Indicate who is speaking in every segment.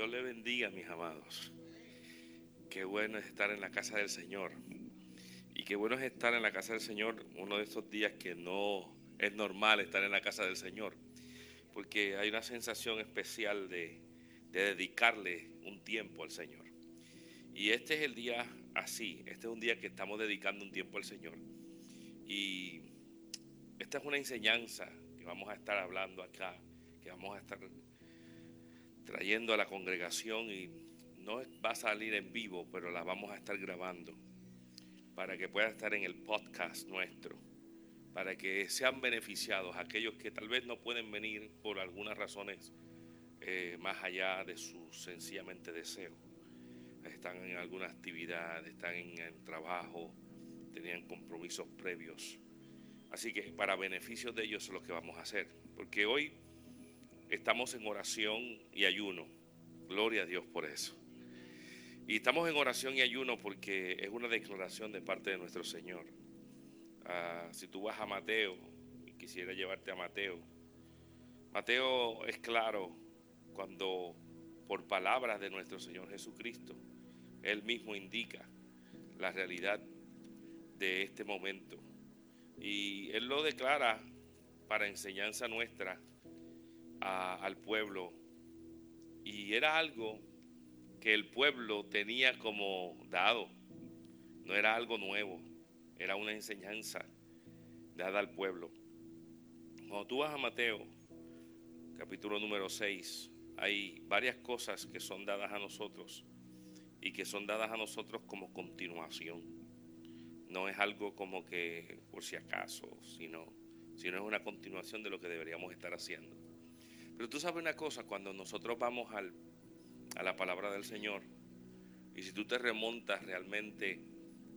Speaker 1: Dios le bendiga, mis amados. Qué bueno es estar en la casa del Señor. Y qué bueno es estar en la casa del Señor uno de estos días que no es normal estar en la casa del Señor. Porque hay una sensación especial de, de dedicarle un tiempo al Señor. Y este es el día así. Este es un día que estamos dedicando un tiempo al Señor. Y esta es una enseñanza que vamos a estar hablando acá, que vamos a estar trayendo a la congregación y no va a salir en vivo, pero la vamos a estar grabando para que pueda estar en el podcast nuestro, para que sean beneficiados aquellos que tal vez no pueden venir por algunas razones eh, más allá de su sencillamente deseo. Están en alguna actividad, están en trabajo, tenían compromisos previos. Así que para beneficio de ellos es lo que vamos a hacer, porque hoy estamos en oración y ayuno. Gloria a Dios por eso. Y estamos en oración y ayuno porque es una declaración de parte de nuestro Señor. Ah, si tú vas a Mateo y quisiera llevarte a Mateo, Mateo es claro cuando por palabras de nuestro Señor Jesucristo, Él mismo indica la realidad de este momento. Y Él lo declara para enseñanza nuestra al pueblo. Y era algo que el pueblo tenía como dado. No era algo nuevo, era una enseñanza dada al pueblo. Cuando tú vas a Mateo, capítulo número 6, hay varias cosas que son dadas a nosotros y que son dadas a nosotros como continuación. No es algo como que por si acaso, sino, sino es una continuación de lo que deberíamos estar haciendo. Pero tú sabes una cosa, cuando nosotros vamos al, a la palabra del Señor, y si tú te remontas realmente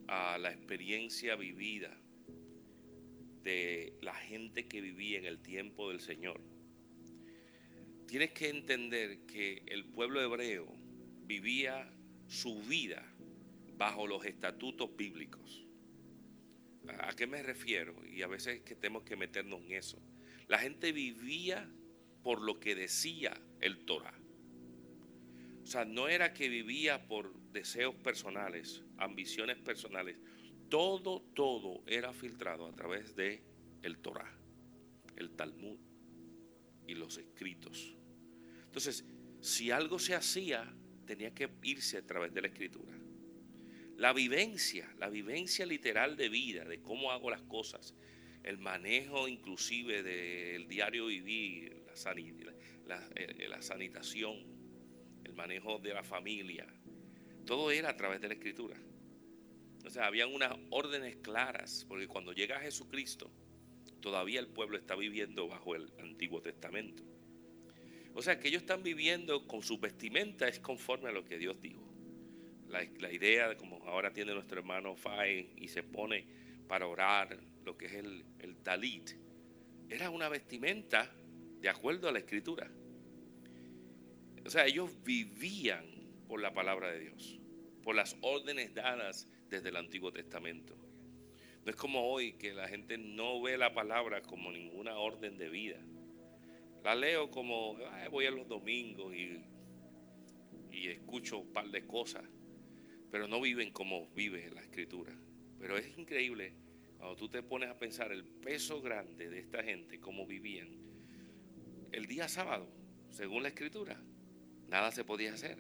Speaker 1: a la experiencia vivida de la gente que vivía en el tiempo del Señor, tienes que entender que el pueblo hebreo vivía su vida bajo los estatutos bíblicos. ¿A qué me refiero? Y a veces que tenemos que meternos en eso. La gente vivía por lo que decía el Torah. O sea, no era que vivía por deseos personales, ambiciones personales. Todo, todo era filtrado a través de el Torah, el Talmud y los escritos. Entonces, si algo se hacía, tenía que irse a través de la escritura. La vivencia, la vivencia literal de vida, de cómo hago las cosas, el manejo inclusive del diario vivir, eh, la, sanitación, el manejo de la familia, todo era a través de la escritura. O sea, habían unas órdenes claras, porque cuando llega Jesucristo, todavía el pueblo está viviendo bajo el Antiguo Testamento. O sea, que ellos están viviendo con su vestimenta es conforme a lo que Dios dijo. La, idea de como ahora tiene nuestro hermano Fay y se pone para orar, lo que es el, el talit, era una vestimenta de acuerdo a la escritura. O sea, ellos vivían por la palabra de Dios, por las órdenes dadas desde el Antiguo Testamento. No es como hoy que la gente no ve la palabra como ninguna orden de vida. La leo como, voy a los domingos y, y escucho un par de cosas, pero no viven como vive la escritura. Pero es increíble cuando tú te pones a pensar el peso grande de esta gente, cómo vivían el día sábado, según la escritura, nada se podía hacer.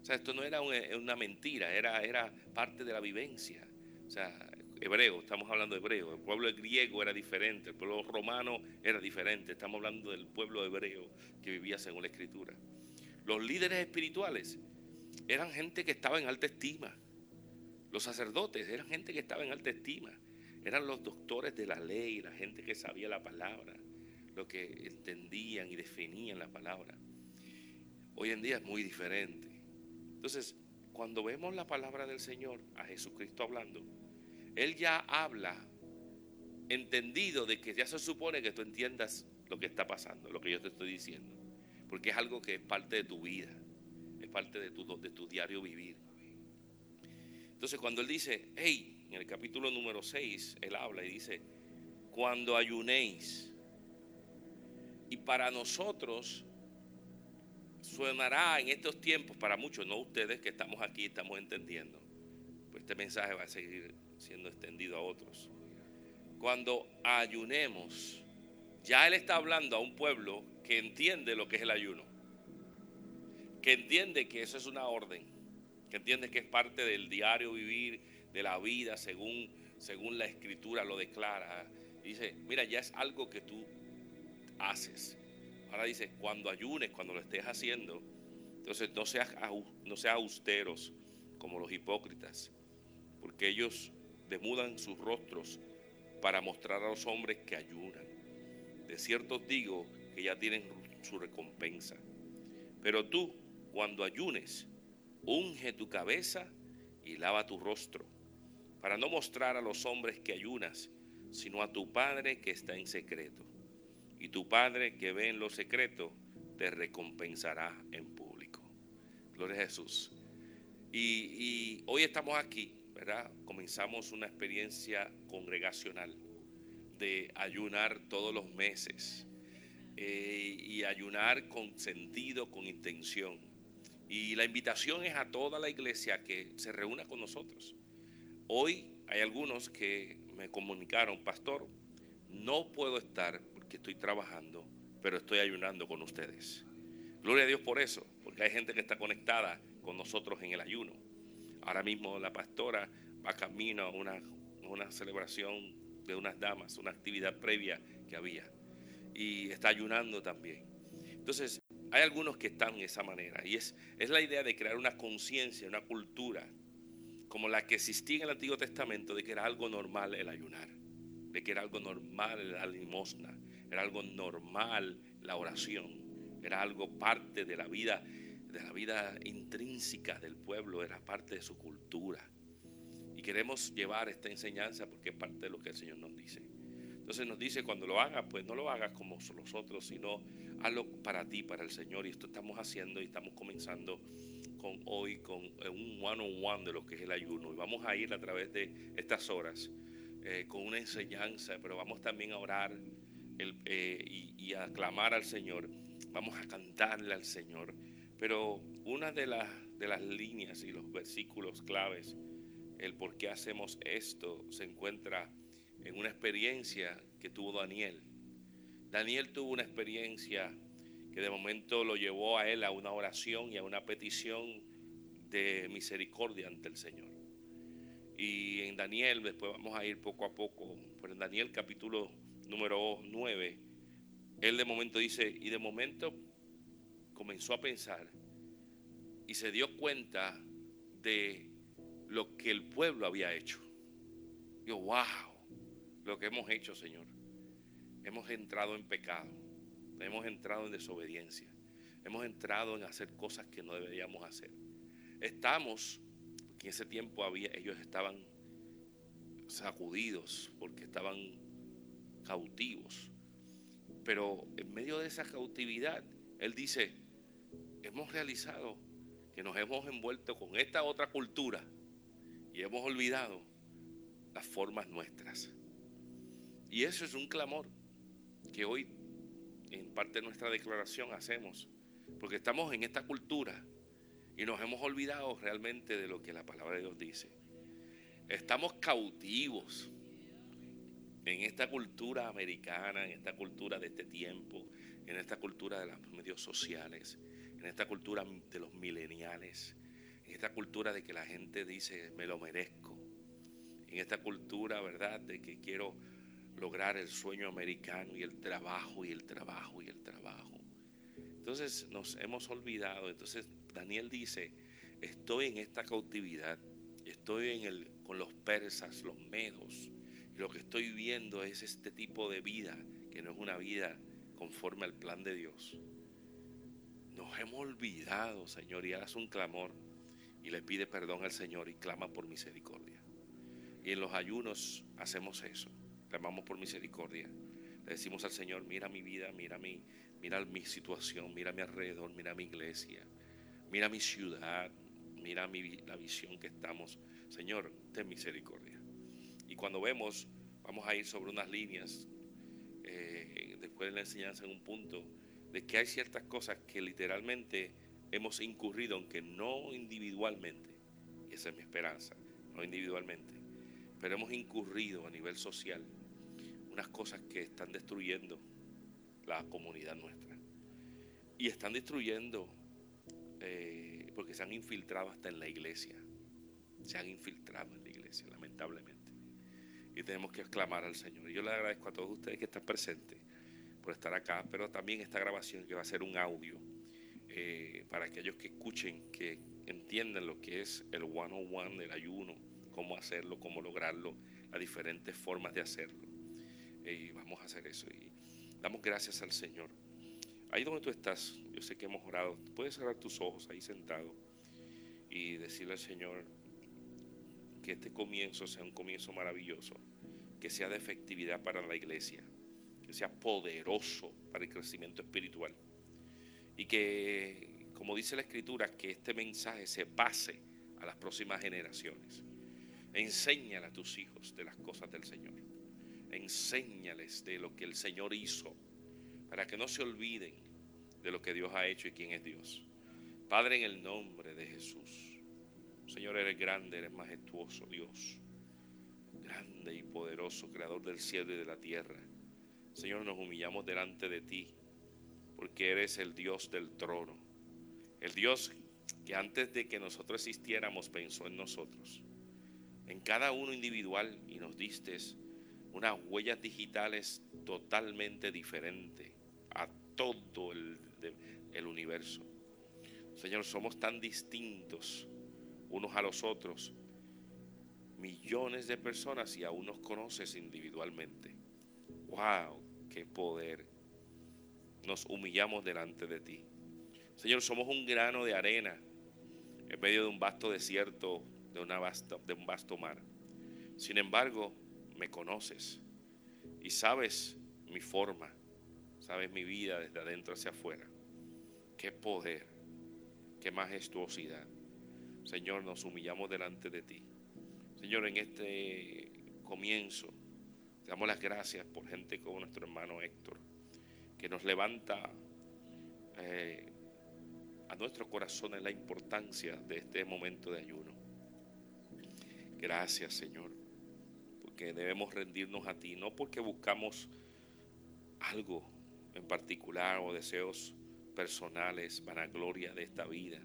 Speaker 1: O sea, esto no era una mentira, era, era parte de la vivencia. O sea, hebreo, estamos hablando de hebreo. El pueblo griego era diferente, el pueblo romano era diferente. Estamos hablando del pueblo hebreo que vivía según la escritura. Los líderes espirituales eran gente que estaba en alta estima. Los sacerdotes eran gente que estaba en alta estima. Eran los doctores de la ley, la gente que sabía la palabra lo que entendían y definían la palabra. Hoy en día es muy diferente. Entonces, cuando vemos la palabra del Señor, a Jesucristo hablando, Él ya habla entendido de que ya se supone que tú entiendas lo que está pasando, lo que yo te estoy diciendo, porque es algo que es parte de tu vida, es parte de tu, diario vivir. Entonces, cuando Él dice, hey, en el capítulo número 6, Él habla y dice, cuando ayunéis, y para nosotros, suenará en estos tiempos para muchos, no ustedes que estamos aquí, estamos entendiendo. Pues este mensaje va a seguir siendo extendido a otros. Cuando ayunemos, ya Él está hablando a un pueblo que entiende lo que es el ayuno, que entiende que eso es una orden, que entiende que es parte del diario vivir, de la vida, según, según la escritura lo declara. dice, mira, ya es algo que tú Ahora dice, cuando ayunes, cuando lo estés haciendo, entonces no seas, no seas austeros como los hipócritas, porque ellos demudan sus rostros para mostrar a los hombres que ayunan. De cierto digo que ya tienen su recompensa. Pero tú, cuando ayunes, unge tu cabeza y lava tu rostro, para no mostrar a los hombres que ayunas, sino a tu Padre que está en secreto. Y tu Padre que ve en lo secreto, te recompensará en público. Gloria a Jesús. Y, hoy estamos aquí, ¿verdad? Comenzamos una experiencia congregacional de ayunar todos los meses eh, y ayunar con sentido, con intención. Y la invitación es a toda la iglesia que se reúna con nosotros. Hoy hay algunos que me comunicaron, pastor, no puedo estar estoy trabajando, pero estoy ayunando con ustedes. Gloria a Dios por eso, porque hay gente que está conectada con nosotros en el ayuno. Ahora mismo la pastora va camino a una, una celebración de unas damas, una actividad previa que había. Y está ayunando también. Entonces, hay algunos que están de esa manera. Y es, es la idea de crear una conciencia, una cultura, como la que existía en el Antiguo Testamento, de que era algo normal el ayunar, de que era algo normal la limosna, era algo normal la oración, era algo parte de la vida, de la vida intrínseca del pueblo, era parte de su cultura queremos llevar esta enseñanza porque es parte de lo que el Señor nos dice. Entonces nos dice, cuando lo hagas, pues no lo hagas como los otros, sino hazlo para ti, para el Señor. Y esto estamos haciendo y estamos comenzando con hoy con un one-on-one de lo que es el ayuno. Y vamos a ir a través de estas horas eh, con una enseñanza, pero vamos también a orar eh, y, y, a clamar al Señor. Vamos a cantarle al Señor. Pero una de, las de las líneas y los versículos claves el por qué hacemos esto se encuentra en una experiencia que tuvo Daniel. Daniel tuvo una experiencia que de momento lo llevó a él a una oración y a una petición de misericordia ante el Señor. Y en Daniel, después vamos a ir poco a poco, pero en Daniel capítulo número 9, él de momento dice, y de momento comenzó a pensar y se dio cuenta de lo que el pueblo había hecho. Yo, wow, lo que hemos hecho, Señor. Hemos entrado en pecado, hemos entrado en desobediencia, hemos entrado en hacer cosas que no deberíamos hacer. Estamos, que en ese tiempo había, ellos estaban sacudidos porque estaban cautivos. Pero en medio de esa cautividad, Él dice, hemos realizado que nos hemos envuelto con esta otra cultura y hemos olvidado las formas nuestras. Y eso es un clamor que hoy en parte de nuestra declaración hacemos, porque estamos en esta cultura y nos hemos olvidado realmente de lo que la palabra de Dios dice. Estamos cautivos en esta cultura americana, en esta cultura de este tiempo, en esta cultura de los medios sociales, en esta cultura de los mileniales, en esta cultura de que la gente dice, me lo merezco, en esta cultura, ¿verdad?, de que quiero lograr el sueño americano y el trabajo y el trabajo y el trabajo. Entonces nos hemos olvidado, entonces Daniel dice, estoy en esta cautividad, estoy en el, con los persas, los medos, lo que estoy viendo es este tipo de vida, que no es una vida conforme al plan de Dios. Nos hemos olvidado, Señor, y hagas un clamor y le pide perdón al Señor y clama por misericordia. Y en los ayunos hacemos eso, clamamos por misericordia. Le decimos al Señor, mira mi vida, mira mi, mira mi situación, mira mi alrededor, mira mi iglesia, mira mi ciudad, mira mi, la visión que estamos. Señor, ten misericordia. Y cuando vemos, vamos a ir sobre unas líneas, eh, después de la enseñanza en un punto, de que hay ciertas cosas que literalmente hemos incurrido, aunque no individualmente, y esa es mi esperanza, no individualmente, pero hemos incurrido a nivel social unas cosas que están destruyendo la comunidad nuestra. Y están destruyendo eh, porque se han infiltrado hasta en la iglesia. Se han infiltrado en la iglesia, lamentablemente. Y tenemos que exclamar al Señor. Y yo le agradezco a todos ustedes que están presentes por estar acá, pero también esta grabación que va a ser un audio eh, para aquellos que escuchen, que entiendan lo que es el one-on-one del ayuno, cómo hacerlo, cómo lograrlo, las diferentes formas de hacerlo. Y vamos a hacer eso. Y damos gracias al Señor. Ahí donde tú estás, yo sé que hemos orado, puedes cerrar tus ojos ahí sentado y decirle al Señor que este comienzo sea un comienzo maravilloso, que sea de efectividad para la iglesia, que sea poderoso para el crecimiento espiritual y que, como dice la Escritura, que este mensaje se pase a las próximas generaciones. Enséñale a tus hijos de las cosas del Señor. Enséñales de lo que el Señor hizo, para que no se olviden de lo que Dios ha hecho y quién es Dios. Padre, en el nombre de Jesús. Señor, eres grande, eres majestuoso, Dios. Grande y poderoso, creador del cielo y de la tierra. Señor, nos humillamos delante de ti porque eres el Dios del trono. El Dios que antes de que nosotros existiéramos pensó en nosotros, en cada uno individual y nos diste unas huellas digitales totalmente diferentes a todo el, el universo. Señor, somos tan distintos unos a los otros, millones de personas y aún nos conoces individualmente. ¡Wow! ¡Qué poder! nos humillamos delante de ti. Señor, somos un grano de arena en medio de un vasto desierto, de, de un vasto mar. Sin embargo, me conoces y sabes mi forma, sabes mi vida desde adentro hacia afuera. Qué poder, qué majestuosidad. Señor, nos humillamos delante de ti. Señor, en este comienzo, te damos las gracias por gente como nuestro hermano Héctor que nos levanta eh, a nuestros corazones la importancia de este momento de ayuno. Gracias Señor, porque debemos rendirnos a ti, no porque buscamos algo en particular o deseos personales, vanagloria de esta vida,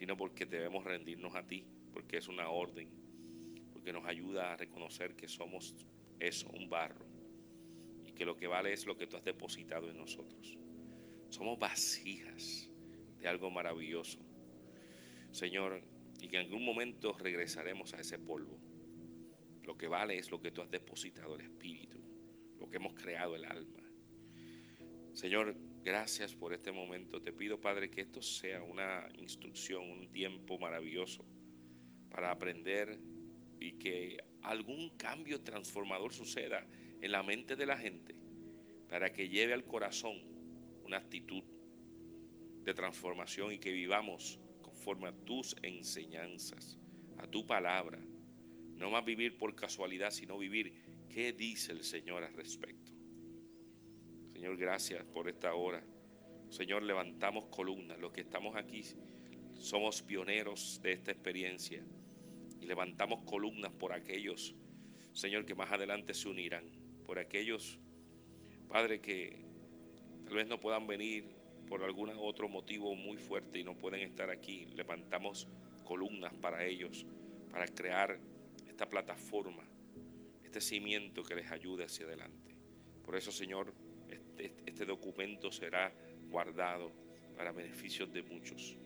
Speaker 1: sino porque debemos rendirnos a ti, porque es una orden, porque nos ayuda a reconocer que somos eso, un barro que lo que vale es lo que tú has depositado en nosotros. Somos vasijas de algo maravilloso. Señor, y que en algún momento regresaremos a ese polvo. Lo que vale es lo que tú has depositado el Espíritu, lo que hemos creado el alma. Señor, gracias por este momento. Te pido, Padre, que esto sea una instrucción, un tiempo maravilloso para aprender y que algún cambio transformador suceda en la mente de la gente para que lleve al corazón una actitud de transformación y que vivamos conforme a tus enseñanzas, a tu palabra. No más vivir por casualidad, sino vivir qué dice el Señor al respecto. Señor, gracias por esta hora. Señor, levantamos columnas. Los que estamos aquí somos pioneros de esta experiencia y levantamos columnas por aquellos, Señor, que más adelante se unirán por aquellos, Padre, que tal vez no puedan venir por algún otro motivo muy fuerte y no pueden estar aquí. Levantamos columnas para ellos, para crear esta plataforma, este cimiento que les ayude hacia adelante. Por eso, Señor, este, este documento será guardado para beneficios de muchos.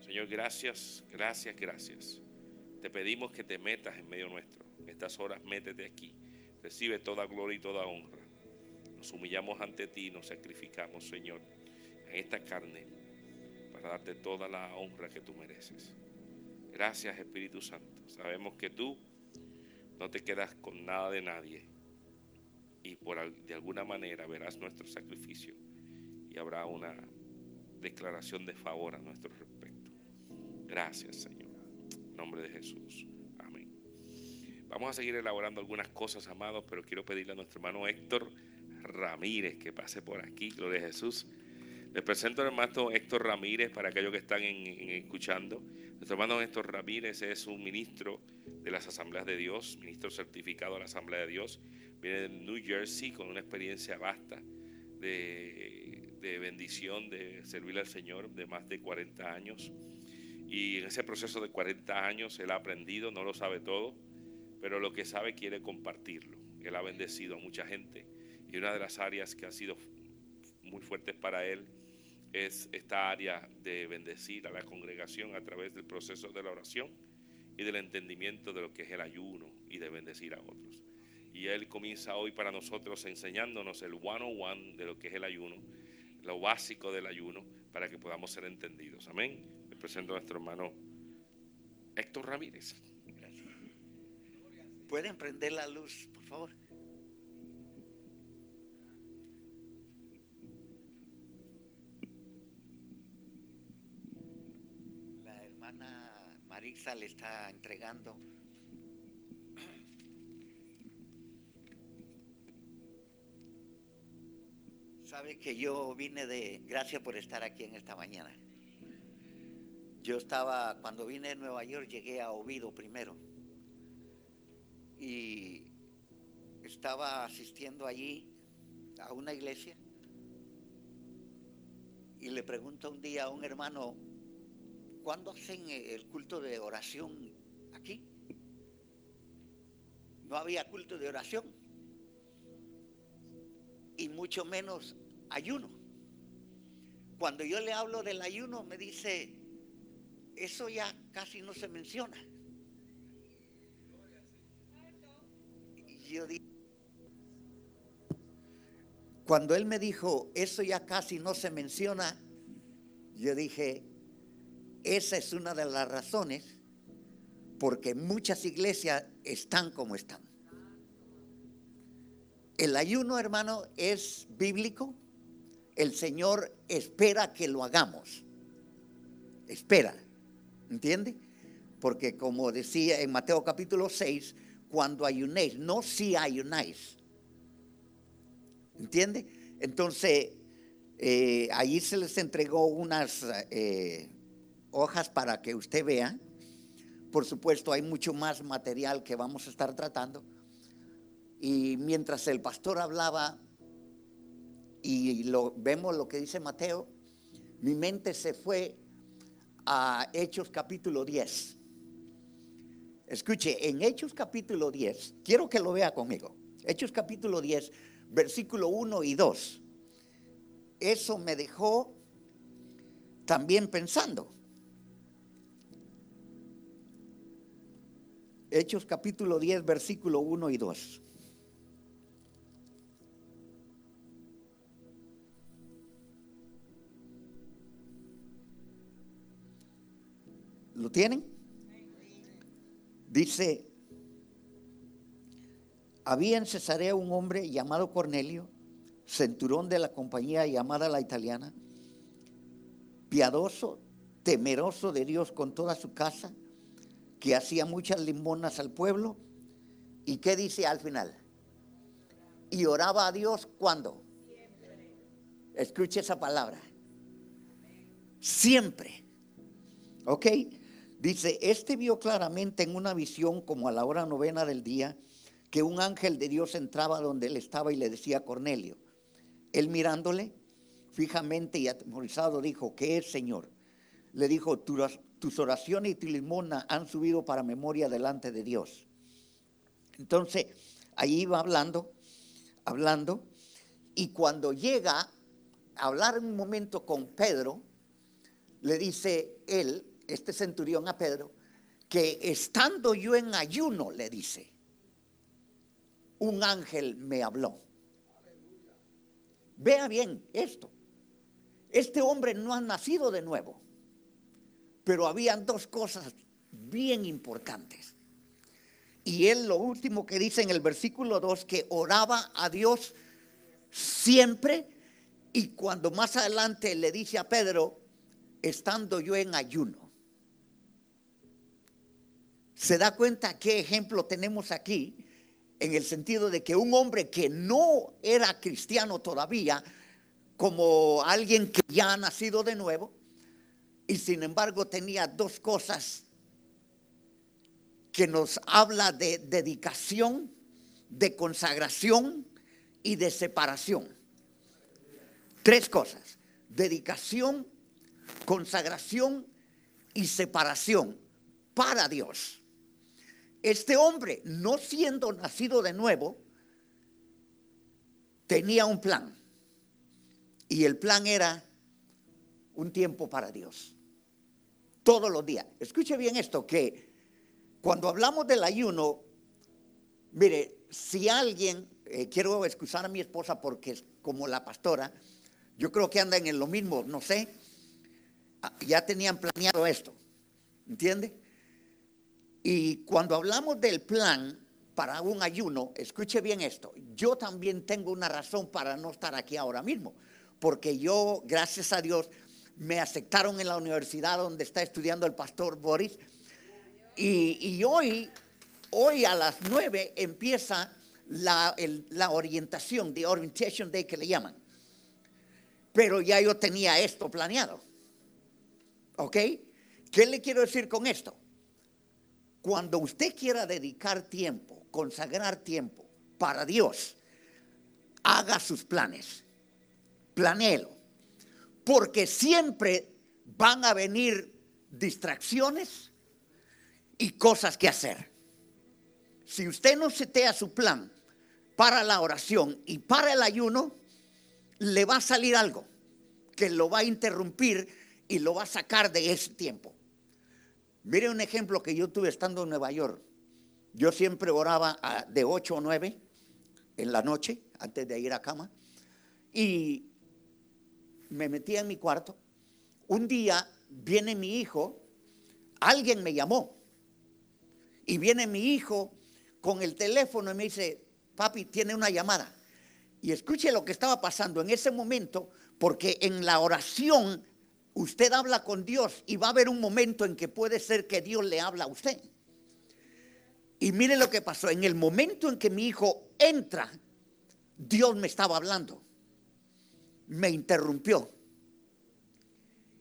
Speaker 1: Señor, gracias, gracias, gracias. Te pedimos que te metas en medio nuestro. En estas horas, métete aquí Recibe toda gloria y toda honra. Nos humillamos ante ti y nos sacrificamos, Señor, en esta carne para darte toda la honra que tú mereces. Gracias, Espíritu Santo. Sabemos que tú no te quedas con nada de nadie por de alguna manera verás nuestro sacrificio y habrá una declaración de favor a nuestro respecto. Gracias, Señor. En nombre de Jesús. Vamos a seguir elaborando algunas cosas, amados, pero quiero pedirle a nuestro hermano Héctor Ramírez que pase por aquí, gloria a Jesús, Les presento al hermano Héctor Ramírez para aquellos que están escuchando. Nuestro hermano Héctor Ramírez es un ministro de las Asambleas de Dios, ministro certificado de la Asamblea de Dios. Viene de New Jersey con una experiencia vasta de, bendición, de servir al Señor de más de 40 años. Y en ese proceso de 40 años él ha aprendido, no lo sabe todo, pero lo que sabe quiere compartirlo. Él ha bendecido a mucha gente y una de las áreas que ha sido muy fuertes para él es esta área de bendecir a la congregación a través del proceso de la oración y del entendimiento de lo que es el ayuno y de bendecir a otros. Y él comienza hoy para nosotros enseñándonos el one on one de lo que es el ayuno, lo básico del ayuno, para que podamos ser entendidos. Amén. Le presento a nuestro hermano Héctor Ramírez.
Speaker 2: ¿Pueden prender la luz, por favor? La hermana Marisa le está entregando Sabe que yo vine de, gracias por estar aquí en esta mañana. Yo estaba, cuando vine de Nueva York, llegué a Ovido primero y estaba asistiendo allí a una iglesia y le pregunto un día a un hermano, ¿cuándo hacen el culto de oración aquí? No había culto de oración mucho menos ayuno. Cuando yo le hablo del ayuno me dice, eso ya casi no se menciona. yo cuando él me dijo, eso ya casi no se menciona, yo dije, esa es una de las razones porque muchas iglesias están como están. El ayuno, hermano, es bíblico. El Señor espera que lo hagamos. Espera. ¿Entiende? Porque como decía en Mateo capítulo 6, cuando ayunéis, no si ayunáis. ¿Entiende? Entonces, eh, allí se les entregó unas eh, hojas para que usted vea. Por supuesto, hay mucho más material que vamos a estar tratando. Y mientras el pastor hablaba, y lo, vemos lo que dice Mateo, mi mente se fue a Hechos capítulo 10. Escuche, en Hechos capítulo 10, quiero que lo vea conmigo. Hechos capítulo 10, versículo 1 y 2. Eso me dejó también pensando. Hechos capítulo 10, versículo 1 y 2. ¿Lo tienen? Dice, había en Cesarea un hombre llamado Cornelio, centurón de la compañía llamada la italiana, piadoso, temeroso de Dios con toda su casa, que hacía muchas limonas al pueblo. ¿Y qué dice al final? Y oraba a Dios cuando. Escuche esa palabra. Siempre. ¿Ok? Dice, este vio claramente en una visión como a la hora novena del día que un ángel de Dios entraba donde él estaba y le decía a Cornelio. Él mirándole fijamente y atemorizado dijo, ¿qué es Señor? Le dijo, tus oraciones y tu limona han subido para memoria delante de Dios. Entonces, ahí iba hablando, hablando, y cuando llega a hablar un momento con Pedro, le dice él, este centurión a Pedro, que estando yo en ayuno, le dice, un ángel me habló. Vea bien esto. Este hombre no ha nacido de nuevo, pero habían dos cosas bien importantes. Y él lo último que dice en el versículo 2, que oraba a Dios siempre y cuando más adelante le dice a Pedro, estando yo en ayuno. ¿Se da cuenta qué ejemplo tenemos aquí? En el sentido de que un hombre que no era cristiano todavía, como alguien que ya ha nacido de nuevo y sin embargo tenía dos cosas que nos habla de dedicación, de consagración y de separación. Tres cosas, dedicación, consagración y separación para Dios. Este hombre, no siendo nacido de nuevo, tenía un plan. Y el plan era un tiempo para Dios. Todos los días. Escuche bien esto, que cuando hablamos del ayuno, mire, si alguien, eh, quiero excusar a mi esposa porque como la pastora, yo creo que andan en lo mismo, no sé, ah, ya tenían planeado esto, ¿entiende? Y cuando hablamos del plan para un ayuno, escuche bien esto, yo también tengo una razón para no estar aquí ahora mismo, porque yo, gracias a Dios, me aceptaron en la universidad donde está estudiando el pastor Boris, y, hoy, hoy a las nueve empieza la, la orientación, de orientation day que le llaman. Pero ya yo tenía esto planeado. ¿Ok? ¿Qué le quiero decir con esto? Cuando usted quiera dedicar tiempo, consagrar tiempo para Dios, haga sus planes. Planéelo. Porque siempre van a venir distracciones y cosas que hacer. Si usted no setea su plan para la oración y para el ayuno, le va a salir algo que lo va a interrumpir y lo va a sacar de ese tiempo. Mire un ejemplo que yo tuve estando en Nueva York. Yo siempre oraba de 8 o 9 en la noche, antes de ir a cama, y me metía en mi cuarto. Un día viene mi hijo, alguien me llamó, y viene mi hijo con el teléfono y me dice, papi, tiene una llamada. Y escuche lo que estaba pasando en ese momento, porque en la oración usted habla con Dios y va a haber un momento en que puede ser que Dios le habla a usted. Y mire lo que pasó. En el momento en que mi hijo entra, Dios me estaba hablando. Me interrumpió.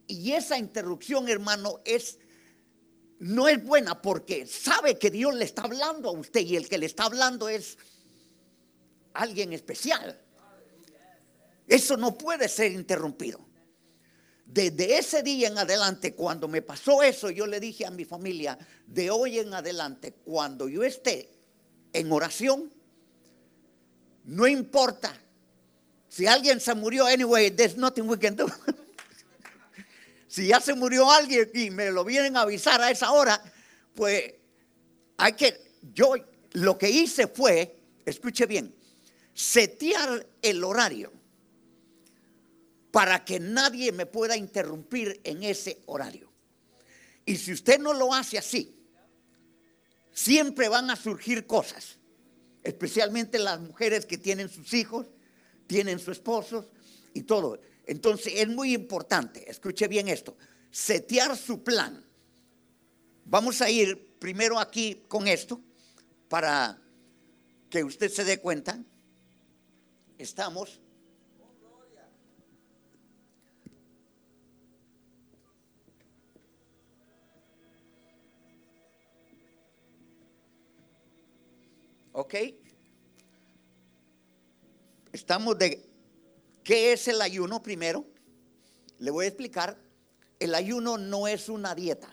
Speaker 2: Y esa interrupción, hermano, es no es buena porque sabe que Dios le está hablando a usted y el que le está hablando es alguien especial. Eso no puede ser interrumpido. Desde ese día en adelante, cuando me pasó eso, yo le dije a mi familia, de hoy en adelante, cuando yo esté en oración, no importa si alguien se murió, anyway, there's nothing we can do. si ya se murió alguien y me lo vienen a avisar a esa hora, pues hay que, yo lo que hice fue, escuche bien, setear el horario para que nadie me pueda interrumpir en ese horario. Y si usted no lo hace así, siempre van a surgir cosas, especialmente las mujeres que tienen sus hijos, tienen sus esposos y todo. Entonces es muy importante, escuche bien esto, setear su plan. Vamos a ir primero aquí con esto para que usted se dé cuenta. Estamos ¿Ok? Estamos de... ¿Qué es el ayuno primero? Le voy a explicar. El ayuno no es una dieta.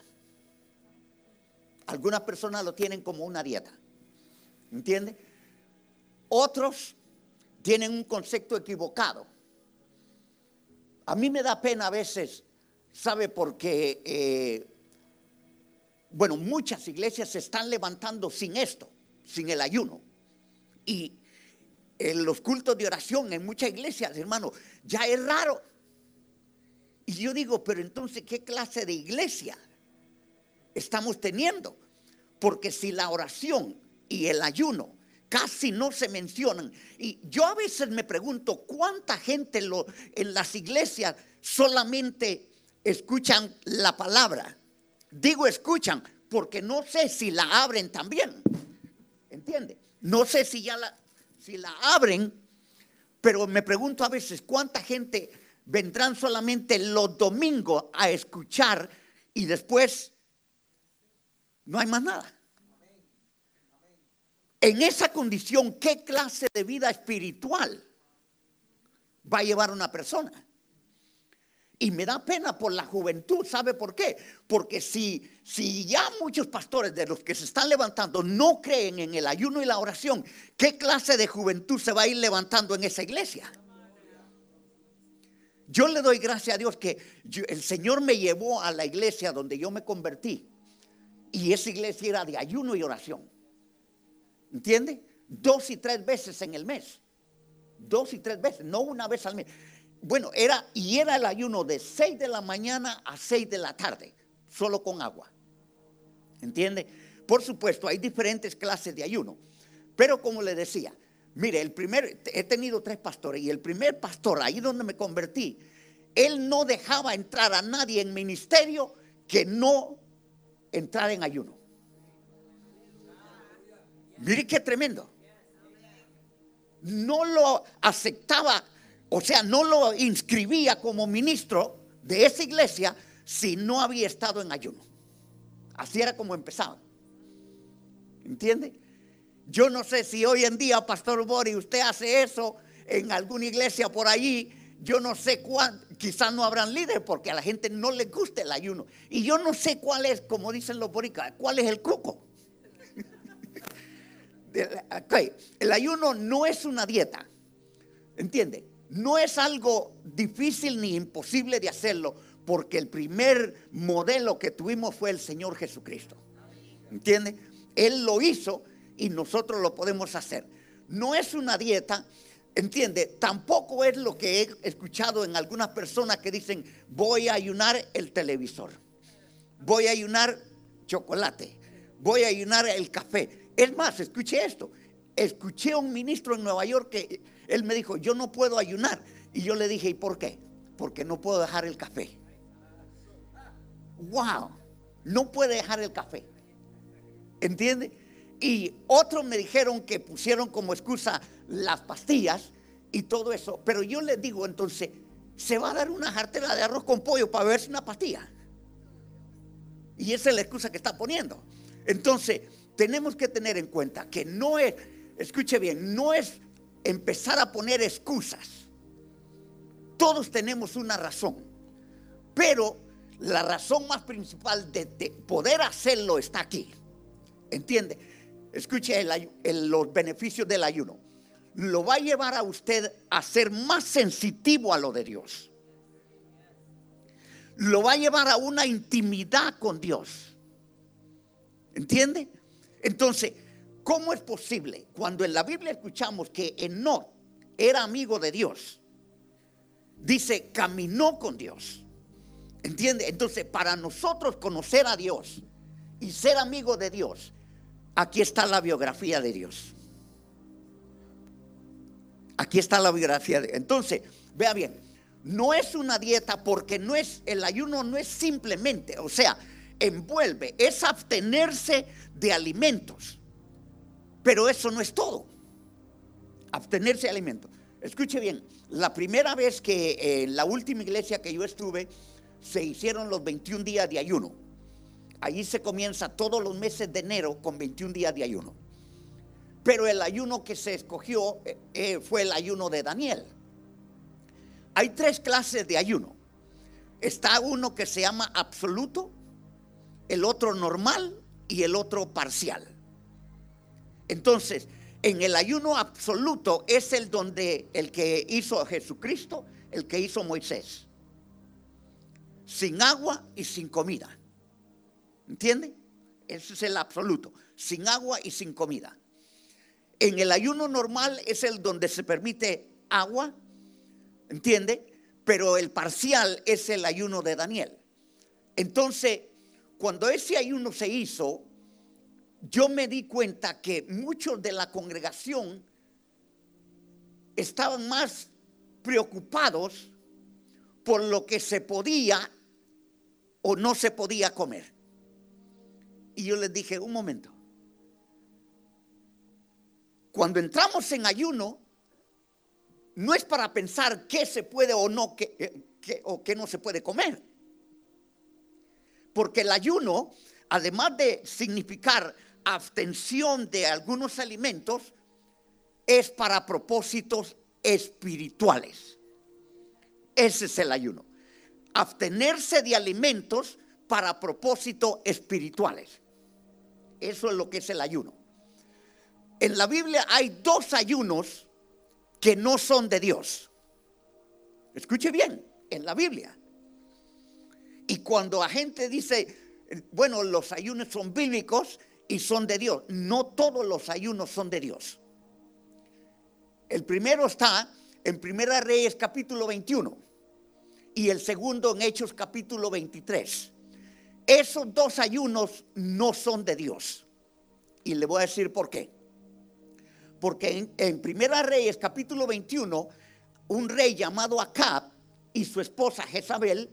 Speaker 2: Algunas personas lo tienen como una dieta. ¿Entiende? Otros tienen un concepto equivocado. A mí me da pena a veces, ¿sabe? Porque, eh, bueno, muchas iglesias se están levantando sin esto sin el ayuno. Y en los cultos de oración en muchas iglesias, hermano, ya es raro. Y yo digo, pero entonces, ¿qué clase de iglesia estamos teniendo? Porque si la oración y el ayuno casi no se mencionan, y yo a veces me pregunto, ¿cuánta gente lo, en las iglesias solamente escuchan la palabra? Digo escuchan, porque no sé si la abren también. ¿Entiende? No sé si ya la, si la abren, Pero me pregunto a veces, ¿cuánta gente vendrán solamente los domingos a escuchar y después no hay más nada? En esa condición, ¿qué clase de vida espiritual va a llevar una persona? Y me da pena por la juventud, ¿sabe por qué? Porque si, si ya muchos pastores de los que se están levantando no creen en el ayuno y la oración, ¿qué clase de juventud se va a ir levantando en esa iglesia? Yo le doy gracias a Dios que el Señor me llevó a la iglesia donde yo me convertí. Y esa iglesia era de ayuno y oración. ¿Entiende? Dos y tres veces en el mes. Dos y tres veces, no una vez al mes. Bueno, era, y era el ayuno de 6 de la mañana a 6 de la tarde, solo con agua. ¿Entiende? Por supuesto, hay diferentes clases de ayuno. Pero como le decía, mire, el primer, he tenido tres pastores y el primer pastor, ahí donde me convertí, él no dejaba entrar a nadie en ministerio que no entrara en ayuno. Mire qué tremendo. No lo aceptaba o sea, no lo inscribía como ministro de esa iglesia si no había estado en ayuno. Así era como empezaba. ¿Entiende? Yo no sé si hoy en día, Pastor Bori, usted hace eso en alguna iglesia por allí. Yo no sé cuál, quizás no habrán líderes porque a la gente no le gusta el ayuno. Y yo no sé cuál es, como dicen los boricas, cuál es el cuco. El ayuno no es una dieta. ¿Entiende? No es algo difícil ni imposible de hacerlo, porque el primer modelo que tuvimos fue el Señor Jesucristo. ¿Entiende? Él lo hizo y nosotros lo podemos hacer. No es una dieta, ¿entiende? Tampoco es lo que he escuchado en algunas personas que dicen, voy a ayunar el televisor, voy a ayunar chocolate, voy a ayunar el café. Es más, escuche esto, escuché a un ministro en Nueva York que él me dijo, yo no puedo ayunar. Y yo le dije, ¿y por qué? Porque no puedo dejar el café. Wow, no puede dejar el café. ¿Entiende? Y otros me dijeron que pusieron como excusa las pastillas y todo eso. Pero yo les digo, entonces, se va a dar una jartera de arroz con pollo para verse una pastilla. Y esa es la excusa que está poniendo. Entonces, tenemos que tener en cuenta que no es, escuche bien, no es empezar a poner excusas. Todos tenemos una razón, pero la razón más principal de, poder hacerlo está aquí. ¿Entiende? Escuche los beneficios del ayuno. Lo va a llevar a usted a ser más sensitivo a lo de Dios. Lo va a llevar a una intimidad con Dios. ¿Entiende? Entonces, ¿Cómo es posible cuando en la Biblia escuchamos que Enoch era amigo de Dios? Dice, caminó con Dios. ¿Entiende? Entonces, para nosotros conocer a Dios y ser amigo de Dios, aquí está la biografía de Dios. Aquí está la biografía de Entonces, vea bien, no es una dieta porque no es el ayuno no es simplemente, o sea, envuelve, es abstenerse de alimentos. Pero eso no es todo. Abstenerse de alimento. Escuche bien, la primera vez que en la última iglesia que yo estuve, se hicieron los 21 días de ayuno. Allí se comienza todos los meses de enero con 21 días de ayuno. Pero el ayuno que se escogió eh, eh, fue el ayuno de Daniel. Hay tres clases de ayuno. Está uno que se llama absoluto, el otro normal y el otro parcial. Entonces, en el ayuno absoluto es el donde el que hizo Jesucristo, el que hizo Moisés. Sin agua y sin comida. ¿Entiende? Ese es el absoluto. Sin agua y sin comida. En el ayuno normal es el donde se permite agua, ¿entiende? Pero el parcial es el ayuno de Daniel. Entonces, cuando ese ayuno se hizo, yo me di cuenta que muchos de la congregación estaban más preocupados por lo que se podía o no se podía comer. Y yo les dije, un momento, cuando entramos en ayuno, no es para pensar qué se puede o no, qué, qué- o qué no se puede comer. Porque el ayuno, además de significar abstención de algunos alimentos, es para propósitos espirituales. Ese es el ayuno. Abstenerse de alimentos para propósitos espirituales. Eso es lo que es el ayuno. En la Biblia hay dos ayunos que no son de Dios. Escuche bien, en la Biblia. Y cuando la gente dice, bueno, los ayunos son bíblicos y son de Dios, no todos los ayunos son de Dios. El primero está en Primera Reyes capítulo 21 y el segundo en Hechos capítulo 23. Esos dos ayunos no son de Dios. Y le voy a decir por qué. Porque en, Primera Reyes capítulo 21, un rey llamado Acab y su esposa Jezabel,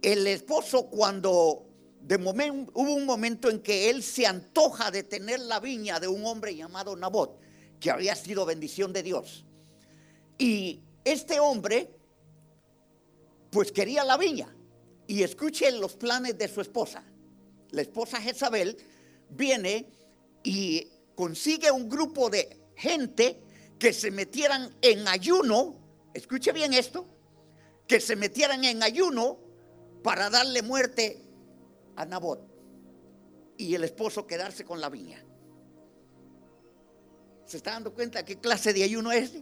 Speaker 2: el esposo cuando de hubo un momento en que él se antoja de tener la viña de un hombre llamado Nabot, que había sido bendición de Dios. Y este hombre pues quería la viña. Y escuchen los planes de su esposa. La esposa Jezabel viene y consigue un grupo de gente que se metieran en ayuno, escuche bien esto, que se metieran en ayuno para darle muerte a Nabot y el esposo quedarse con la viña. ¿Se está dando cuenta qué clase de ayuno es?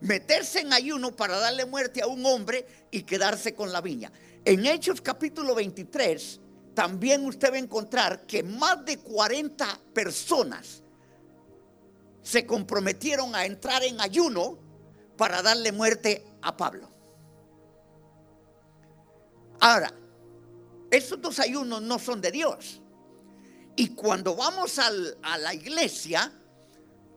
Speaker 2: Meterse en ayuno para darle muerte a un hombre y quedarse con la viña. En Hechos capítulo 23 también usted va a encontrar que más de 40 personas se comprometieron a entrar en ayuno para darle muerte a Pablo. Ahora, esos dos ayunos no son de Dios. Y cuando vamos a la iglesia,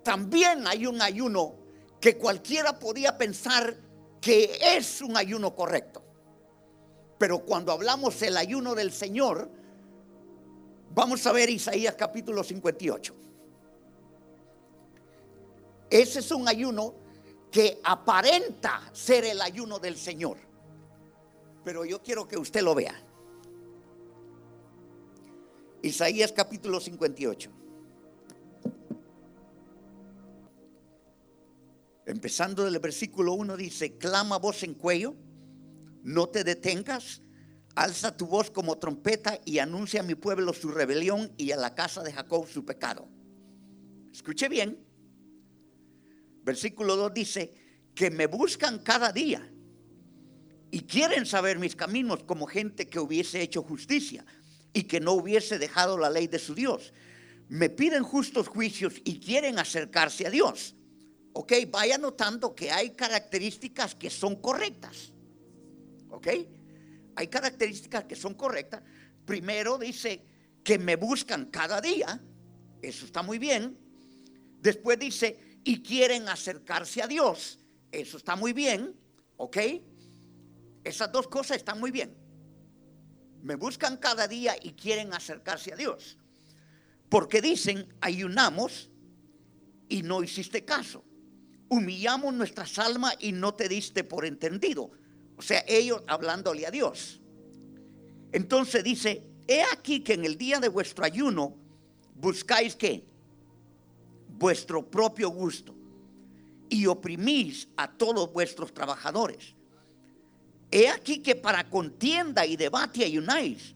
Speaker 2: también hay un ayuno que cualquiera podía pensar que es un ayuno correcto. Pero cuando hablamos del ayuno del Señor, vamos a ver Isaías capítulo 58. Ese es un ayuno que aparenta ser el ayuno del Señor. Pero yo quiero que usted lo vea. Isaías capítulo 58. Empezando del versículo 1 dice, clama voz en cuello, no te detengas, alza tu voz como trompeta y anuncia a mi pueblo su rebelión y a la casa de Jacob su pecado. Escuche bien. Versículo 2 dice, que me buscan cada día y quieren saber mis caminos como gente que hubiese hecho justicia y que no hubiese dejado la ley de su Dios. Me piden justos juicios y quieren acercarse a Dios. Ok, vaya notando que hay características que son correctas. Ok, hay características que son correctas. Primero dice que me buscan cada día. Eso está muy bien. Después dice, y quieren acercarse a Dios. Eso está muy bien. Ok, esas dos cosas están muy bien. Me buscan cada día y quieren acercarse a Dios. Porque dicen, ayunamos y no hiciste caso. Humillamos nuestras almas y no te diste por entendido. O sea, ellos hablándole a Dios. Entonces dice, he aquí que en el día de vuestro ayuno buscáis que vuestro propio gusto y oprimís a todos vuestros trabajadores. He aquí que para contienda y debate ayunáis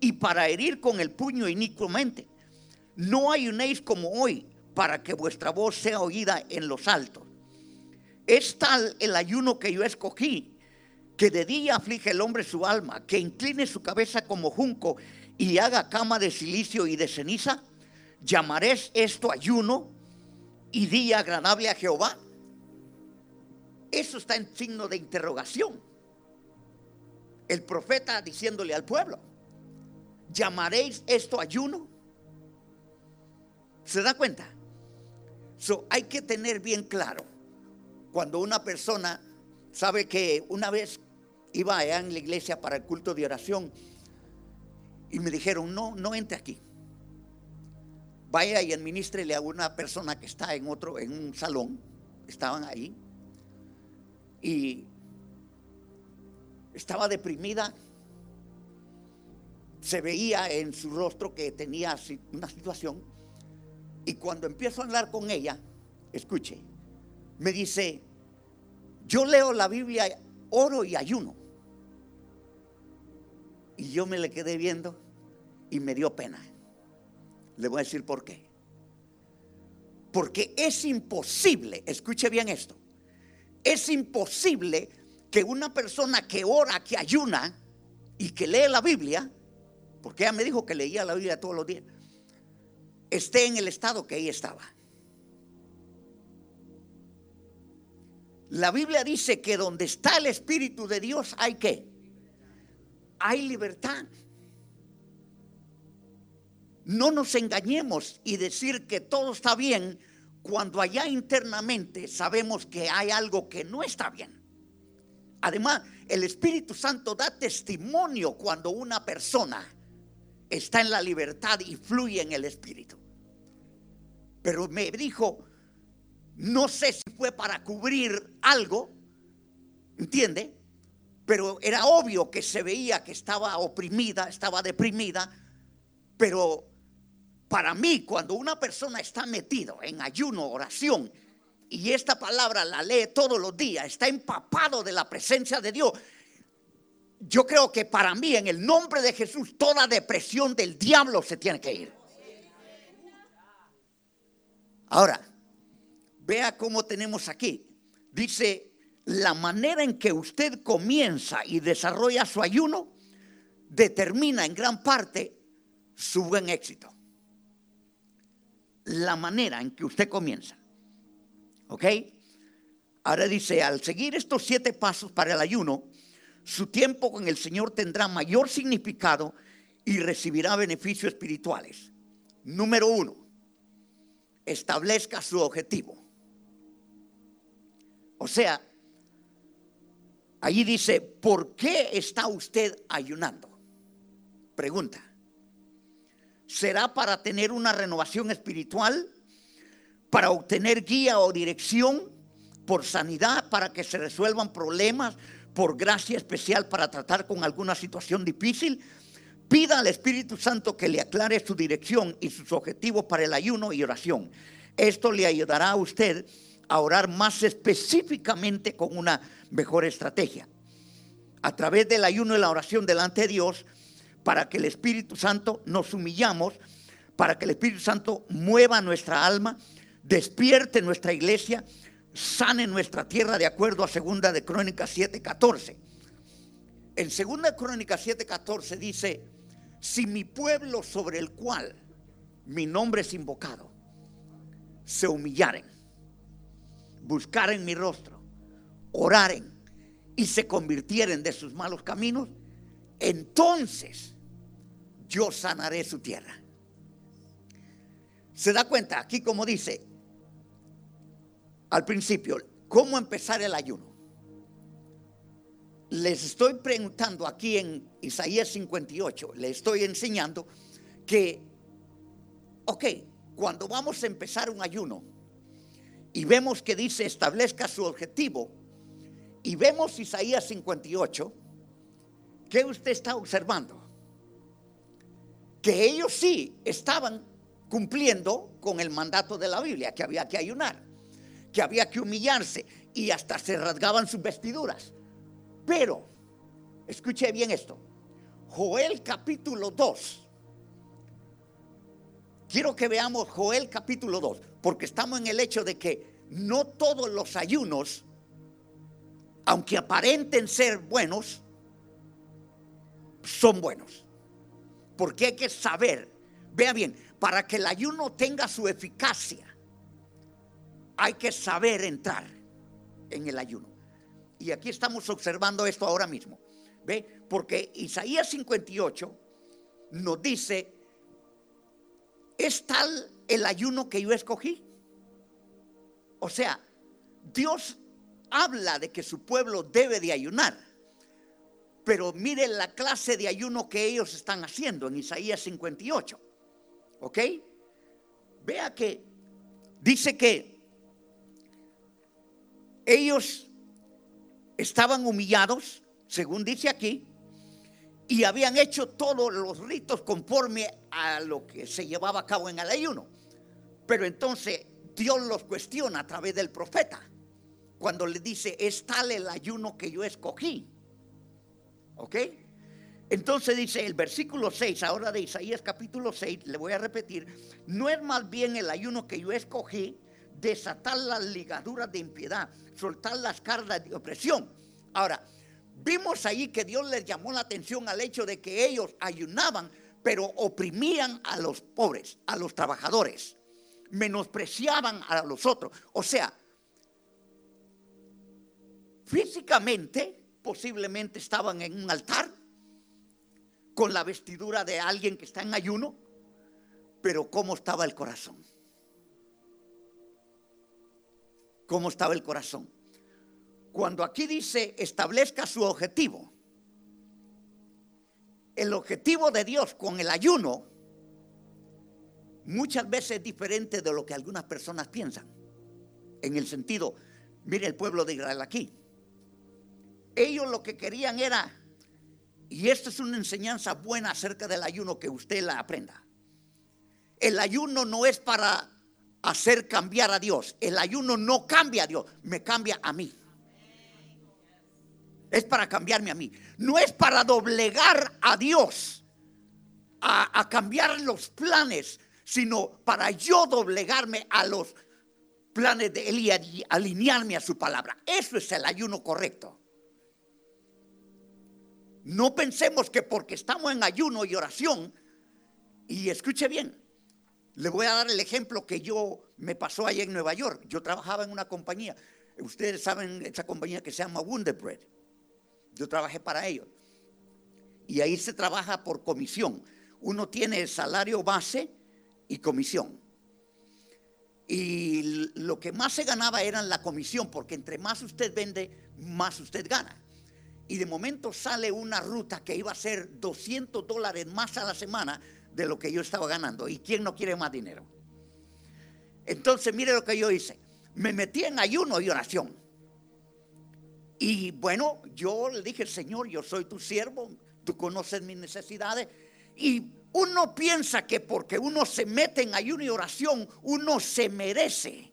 Speaker 2: y para herir con el puño inicuamente. No ayunéis como hoy para que vuestra voz sea oída en los altos. Es tal el ayuno que yo escogí, que de día aflige el hombre su alma, que incline su cabeza como junco y haga cama de silicio y de ceniza. ¿Llamaréis esto ayuno y día agradable a Jehová? Eso está en signo de interrogación. El profeta diciéndole al pueblo, ¿llamaréis esto ayuno? ¿Se da cuenta? So, hay que tener bien claro cuando una persona sabe que una vez iba allá en la iglesia para el culto de oración y me dijeron, no, no entre aquí. Vaya y administrele a una persona que está en otro, en un salón estaban ahí y estaba deprimida. Se veía en su rostro que tenía una situación. Y cuando empiezo a hablar con ella, escuche, me dice, yo leo la Biblia, oro y ayuno. Y yo me le quedé viendo y me dio pena. Le voy a decir por qué. Porque es imposible, escuche bien esto, es imposible que una persona que ora, que ayuna y que lee la Biblia, porque ella me dijo que leía la Biblia todos los días, esté en el estado que ella estaba. La Biblia dice que donde está el Espíritu de Dios hay que, hay libertad. No nos engañemos y decir que todo está bien cuando allá internamente sabemos que hay algo que no está bien. Además, el Espíritu Santo da testimonio cuando una persona está en la libertad y fluye en el Espíritu. Pero me dijo, no sé si fue para cubrir algo, ¿entiende? Pero era obvio que se veía que estaba oprimida, estaba deprimida, pero para mí, cuando una persona está metido en ayuno, oración, y esta palabra la lee todos los días, está empapado de la presencia de Dios, yo creo que para mí, en el nombre de Jesús, toda depresión del diablo se tiene que ir. Ahora, vea cómo tenemos aquí. Dice, la manera en que usted comienza y desarrolla su ayuno determina en gran parte su buen éxito la manera en que usted comienza. ¿Ok? Ahora dice, al seguir estos siete pasos para el ayuno, su tiempo con el Señor tendrá mayor significado y recibirá beneficios espirituales. Número uno, establezca su objetivo. O sea, allí dice, ¿por qué está usted ayunando? Pregunta. ¿Será para tener una renovación espiritual? ¿Para obtener guía o dirección? ¿Por sanidad? ¿Para que se resuelvan problemas? ¿Por gracia especial para tratar con alguna situación difícil? Pida al Espíritu Santo que le aclare su dirección y sus objetivos para el ayuno y oración. Esto le ayudará a usted a orar más específicamente con una mejor estrategia. A través del ayuno y la oración delante de Dios, para que el Espíritu Santo nos humillamos, para que el Espíritu Santo mueva nuestra alma, despierte nuestra iglesia, sane nuestra tierra de acuerdo a segunda de Crónicas 7:14. En segunda de Crónicas 7:14 dice, si mi pueblo sobre el cual mi nombre es invocado se humillaren, buscaren mi rostro, oraren y se convirtieren de sus malos caminos, entonces yo sanaré su tierra. Se da cuenta aquí como dice al principio, ¿cómo empezar el ayuno? Les estoy preguntando aquí en Isaías 58, le estoy enseñando que, ok, cuando vamos a empezar un ayuno y vemos que dice establezca su objetivo y vemos Isaías 58, ¿qué usted está observando? que ellos sí estaban cumpliendo con el mandato de la Biblia, que había que ayunar, que había que humillarse y hasta se rasgaban sus vestiduras. Pero, escuche bien esto, Joel capítulo 2. Quiero que veamos Joel capítulo 2, porque estamos en el hecho de que no todos los ayunos, aunque aparenten ser buenos, son buenos. Porque hay que saber, vea bien, para que el ayuno tenga su eficacia, hay que saber entrar en el ayuno. Y aquí estamos observando esto ahora mismo. ¿Ve? Porque Isaías 58 nos dice, ¿es tal el ayuno que yo escogí? O sea, Dios habla de que su pueblo debe de ayunar. Pero miren la clase de ayuno que ellos están haciendo en Isaías 58. ¿Ok? Vea que dice que ellos estaban humillados, según dice aquí, y habían hecho todos los ritos conforme a lo que se llevaba a cabo en el ayuno. Pero entonces Dios los cuestiona a través del profeta, cuando le dice, es tal el ayuno que yo escogí. ¿Ok? Entonces dice el versículo 6, ahora de Isaías capítulo 6, le voy a repetir, no es más bien el ayuno que yo escogí, desatar las ligaduras de impiedad, soltar las cargas de opresión. Ahora, vimos ahí que Dios les llamó la atención al hecho de que ellos ayunaban, pero oprimían a los pobres, a los trabajadores, menospreciaban a los otros. O sea, físicamente posiblemente estaban en un altar con la vestidura de alguien que está en ayuno, pero ¿cómo estaba el corazón? ¿Cómo estaba el corazón? Cuando aquí dice establezca su objetivo, el objetivo de Dios con el ayuno muchas veces es diferente de lo que algunas personas piensan. En el sentido, mire el pueblo de Israel aquí. Ellos lo que querían era y esta es una enseñanza buena acerca del ayuno que usted la aprenda. El ayuno no es para hacer cambiar a Dios. El ayuno no cambia a Dios, me cambia a mí. Es para cambiarme a mí. No es para doblegar a Dios, a, a cambiar los planes, sino para yo doblegarme a los planes de Él y alinearme a su palabra. Eso es el ayuno correcto. No pensemos que porque estamos en ayuno y oración, y escuche bien, le voy a dar el ejemplo que yo me pasó allá en Nueva York. Yo trabajaba en una compañía, ustedes saben esa compañía que se llama Wonder Bread. Yo trabajé para ellos. Y ahí se trabaja por comisión. Uno tiene salario base y comisión. Y lo que más se ganaba era la comisión, porque entre más usted vende, más usted gana y de momento sale una ruta que iba a ser 200 dólares más a la semana de lo que yo estaba ganando. ¿Y quién no quiere más dinero? Entonces, mire lo que yo hice. Me metí en ayuno y oración. Y bueno, yo le dije, Señor, yo soy tu siervo, tú conoces mis necesidades. Y uno piensa que porque uno se mete en ayuno y oración, uno se merece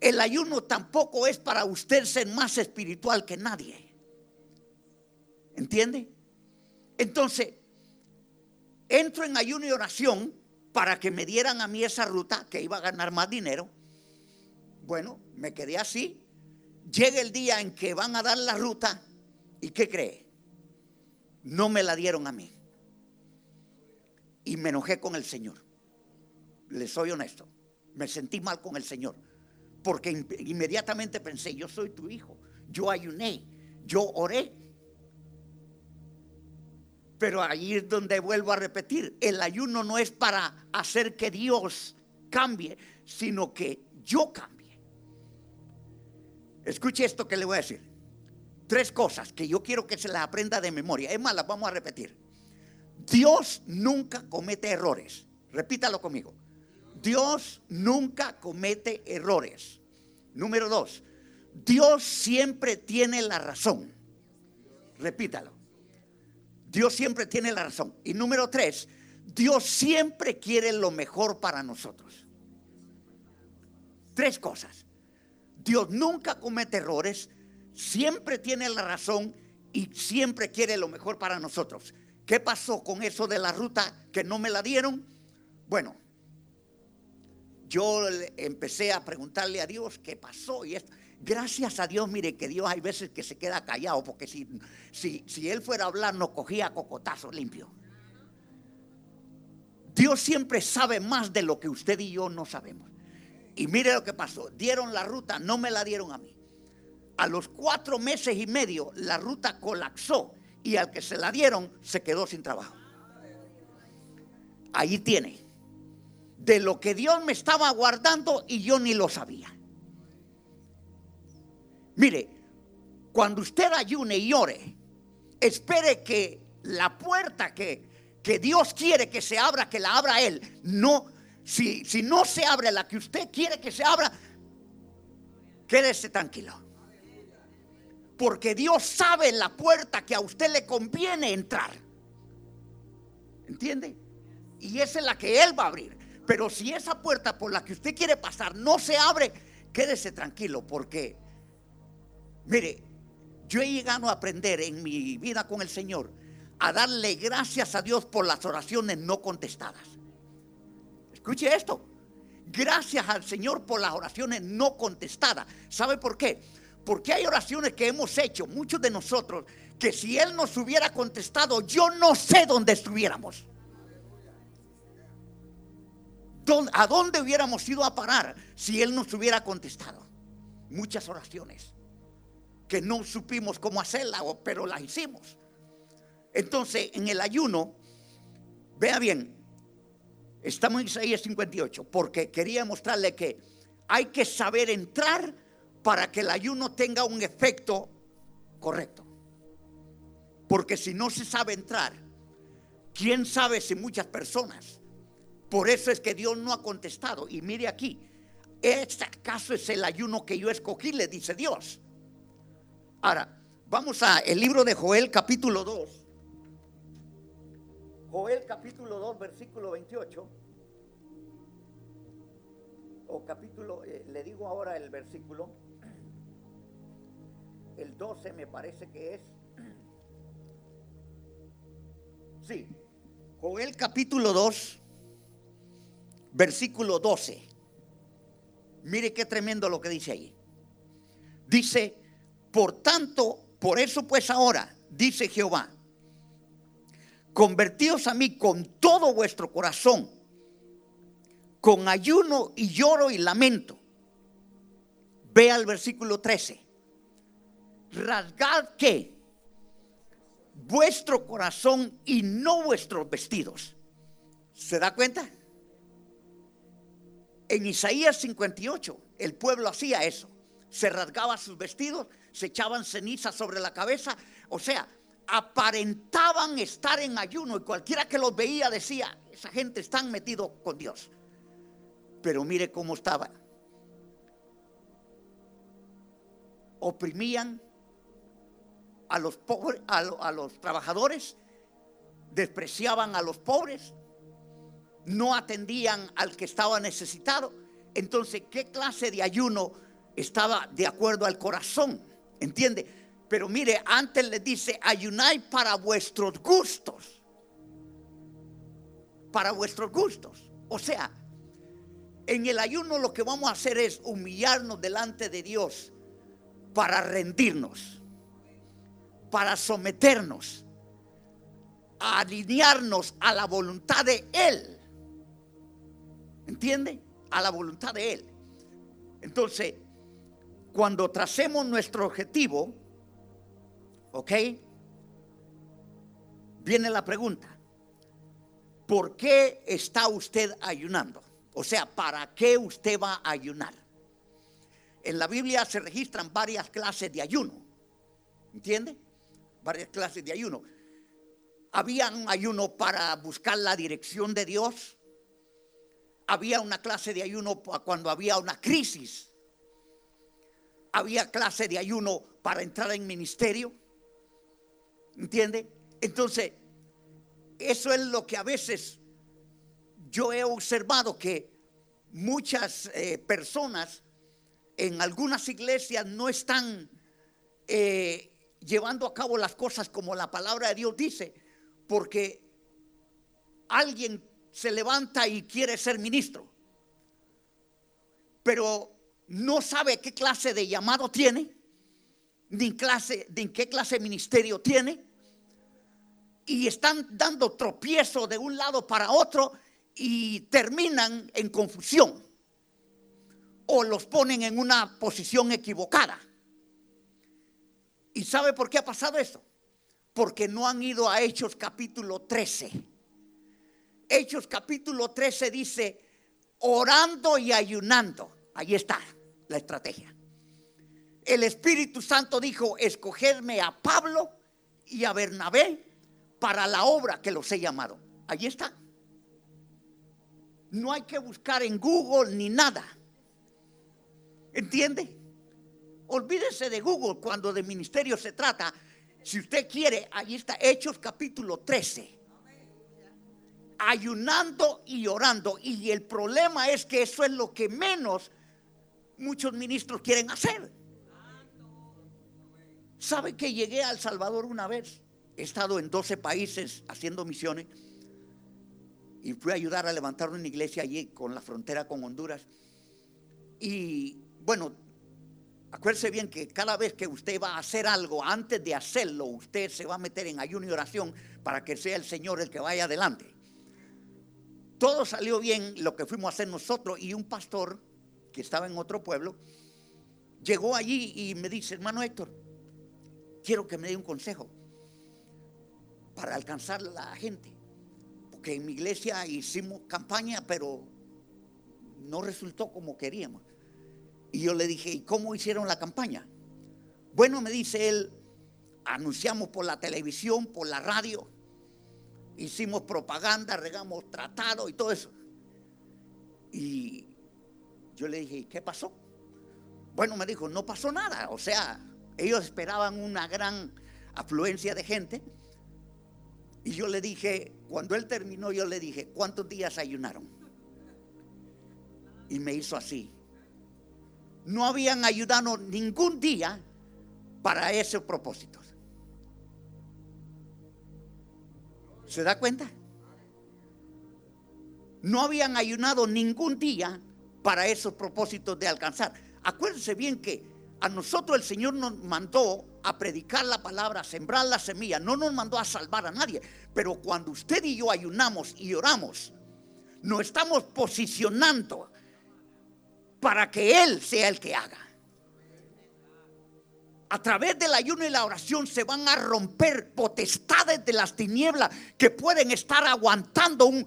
Speaker 2: El ayuno tampoco es para usted ser más espiritual que nadie. ¿Entiende? Entonces, entro en ayuno y oración para que me dieran a mí esa ruta que iba a ganar más dinero. Bueno, me quedé así. Llega el día en que van a dar la ruta y ¿qué cree? No me la dieron a mí. Y me enojé con el Señor. Le soy honesto. Me sentí mal con el Señor porque inmediatamente pensé, yo soy tu hijo, yo ayuné, yo oré. Pero ahí es donde vuelvo a repetir, el ayuno no es para hacer que Dios cambie, sino que yo cambie. Escuche esto que le voy a decir. Tres cosas que yo quiero que se las aprenda de memoria. Es más, las vamos a repetir. Dios nunca comete errores. Repítalo conmigo. Dios nunca comete errores. Número dos, Dios siempre tiene la razón. Repítalo. Dios siempre tiene la razón. Y número tres, Dios siempre quiere lo mejor para nosotros. Tres cosas. Dios nunca comete errores, siempre tiene la razón y siempre quiere lo mejor para nosotros. ¿Qué pasó con eso de la ruta que no me la dieron? Bueno, yo empecé a preguntarle a Dios qué pasó y esto. Gracias a Dios, mire que Dios hay veces que se queda callado, porque si, si, si Él fuera a hablar, nos cogía cocotazo limpio. Dios siempre sabe más de lo que usted y yo no sabemos. Y mire lo que pasó. Dieron la ruta, no me la dieron a mí. A los cuatro meses y medio, la ruta colapsó y al que se la dieron se quedó sin trabajo. Ahí tiene de lo que Dios me estaba guardando y yo ni lo sabía. Mire, cuando usted ayune y ore, espere que la puerta que, que Dios quiere que se abra, que la abra Él. No, Si, si no se abre la que usted quiere que se abra, quédese tranquilo. Porque Dios sabe la puerta que a usted le conviene entrar. ¿Entiende? Y esa es la que Él va a abrir. Pero si esa puerta por la que usted quiere pasar no se abre, quédese tranquilo porque, mire, yo he llegado a aprender en mi vida con el Señor a darle gracias a Dios por las oraciones no contestadas. Escuche esto. Gracias al Señor por las oraciones no contestadas. ¿Sabe por qué? Porque hay oraciones que hemos hecho, muchos de nosotros, que si Él nos hubiera contestado, yo no sé dónde estuviéramos. ¿A dónde hubiéramos ido a parar si Él nos hubiera contestado? Muchas oraciones que no supimos cómo hacerla, pero las hicimos. Entonces, en el ayuno, vea bien, estamos en Isaías 58, porque quería mostrarle que hay que saber entrar para que el ayuno tenga un efecto correcto. Porque si no se sabe entrar, quién sabe si muchas personas por eso es que Dios no ha contestado. Y mire aquí, ¿este acaso es el ayuno que yo escogí? Le dice Dios. Ahora, vamos a el libro de Joel capítulo 2. Joel capítulo 2, versículo 28. O capítulo, eh, le digo ahora el versículo. El 12 me parece que es. Sí, Joel capítulo 2, versículo 12. Mire qué tremendo lo que dice ahí. Dice, por tanto, por eso pues ahora, dice Jehová, convertíos a mí con todo vuestro corazón, con ayuno y lloro y lamento. Ve al versículo 13. Rasgad que vuestro corazón y no vuestros vestidos. ¿Se da cuenta? En Isaías 58 el pueblo hacía eso. Se rasgaba sus vestidos, se echaban ceniza sobre la cabeza. O sea, aparentaban estar en ayuno y cualquiera que los veía decía, esa gente está metido con Dios. Pero mire cómo estaba. Oprimían a los pobres, a los trabajadores, despreciaban a los pobres, no atendían al que estaba necesitado. Entonces, ¿qué clase de ayuno estaba de acuerdo al corazón? ¿Entiende? Pero mire, antes le dice, ayunáis para vuestros gustos. Para vuestros gustos. O sea, en el ayuno lo que vamos a hacer es humillarnos delante de Dios para rendirnos, para someternos, a alinearnos a la voluntad de Él. ¿Entiende? A la voluntad de Él. Entonces, cuando tracemos nuestro objetivo, ¿ok? Viene la pregunta, ¿por qué está usted ayunando? O sea, ¿para qué usted va a ayunar? En la Biblia se registran varias clases de ayuno. ¿Entiende? Varias clases de ayuno. Había un ayuno para buscar la dirección de Dios había una clase de ayuno cuando había una crisis. Había clase de ayuno para entrar en ministerio. ¿Entiende? Entonces, eso es lo que a veces yo he observado que muchas eh, personas en algunas iglesias no están eh, llevando a cabo las cosas como la palabra de Dios dice, porque alguien se levanta y quiere ser ministro, pero no sabe qué clase de llamado tiene, ni, clase, ni qué clase de ministerio tiene, y están dando tropiezo de un lado para otro y terminan en confusión o los ponen en una posición equivocada. ¿Y sabe por qué ha pasado eso? Porque no han ido a Hechos capítulo 13 Hechos capítulo 13 dice, orando y ayunando. Ahí está la estrategia. El Espíritu Santo dijo, escogerme a Pablo y a Bernabé para la obra que los he llamado. Ahí está. No hay que buscar en Google ni nada. ¿Entiende? Olvídese de Google cuando de ministerio se trata. Si usted quiere, ahí está Hechos capítulo 13. Ayunando y orando. Y el problema es que eso es lo que menos muchos ministros quieren hacer. ¿Sabe que llegué a El Salvador una vez? He estado en 12 países haciendo misiones y fui a ayudar a levantar una iglesia allí con la frontera con Honduras. Y bueno, acuérdese bien que cada vez que usted va a hacer algo, antes de hacerlo, usted se va a meter en ayuno y oración para que sea el Señor el que vaya adelante. Todo salió bien lo que fuimos a hacer nosotros y un pastor que estaba en otro pueblo llegó allí y me dice, hermano Héctor, quiero que me dé un consejo para alcanzar a la gente. Porque en mi iglesia hicimos campaña, pero no resultó como queríamos. Y yo le dije, ¿y cómo hicieron la campaña? Bueno, me dice él, anunciamos por la televisión, por la radio, hicimos propaganda, regamos tratado y todo eso. Y yo le dije, ¿qué pasó? Bueno, me dijo, no pasó nada. O sea, ellos esperaban una gran afluencia de gente. Y yo le dije, cuando él terminó, yo le dije, ¿cuántos días ayunaron? Y me hizo así no habían ayudado ningún día para esos propósitos. ¿Se da cuenta? No habían ayunado ningún día para esos propósitos de alcanzar. Acuérdense bien que a nosotros el Señor nos mandó a predicar la palabra, a sembrar la semilla, no nos mandó a salvar a nadie. Pero cuando usted y yo ayunamos y oramos, nos estamos posicionando para que Él sea el que haga. A través del ayuno y la oración se van a romper potestades de las tinieblas que pueden estar aguantando un,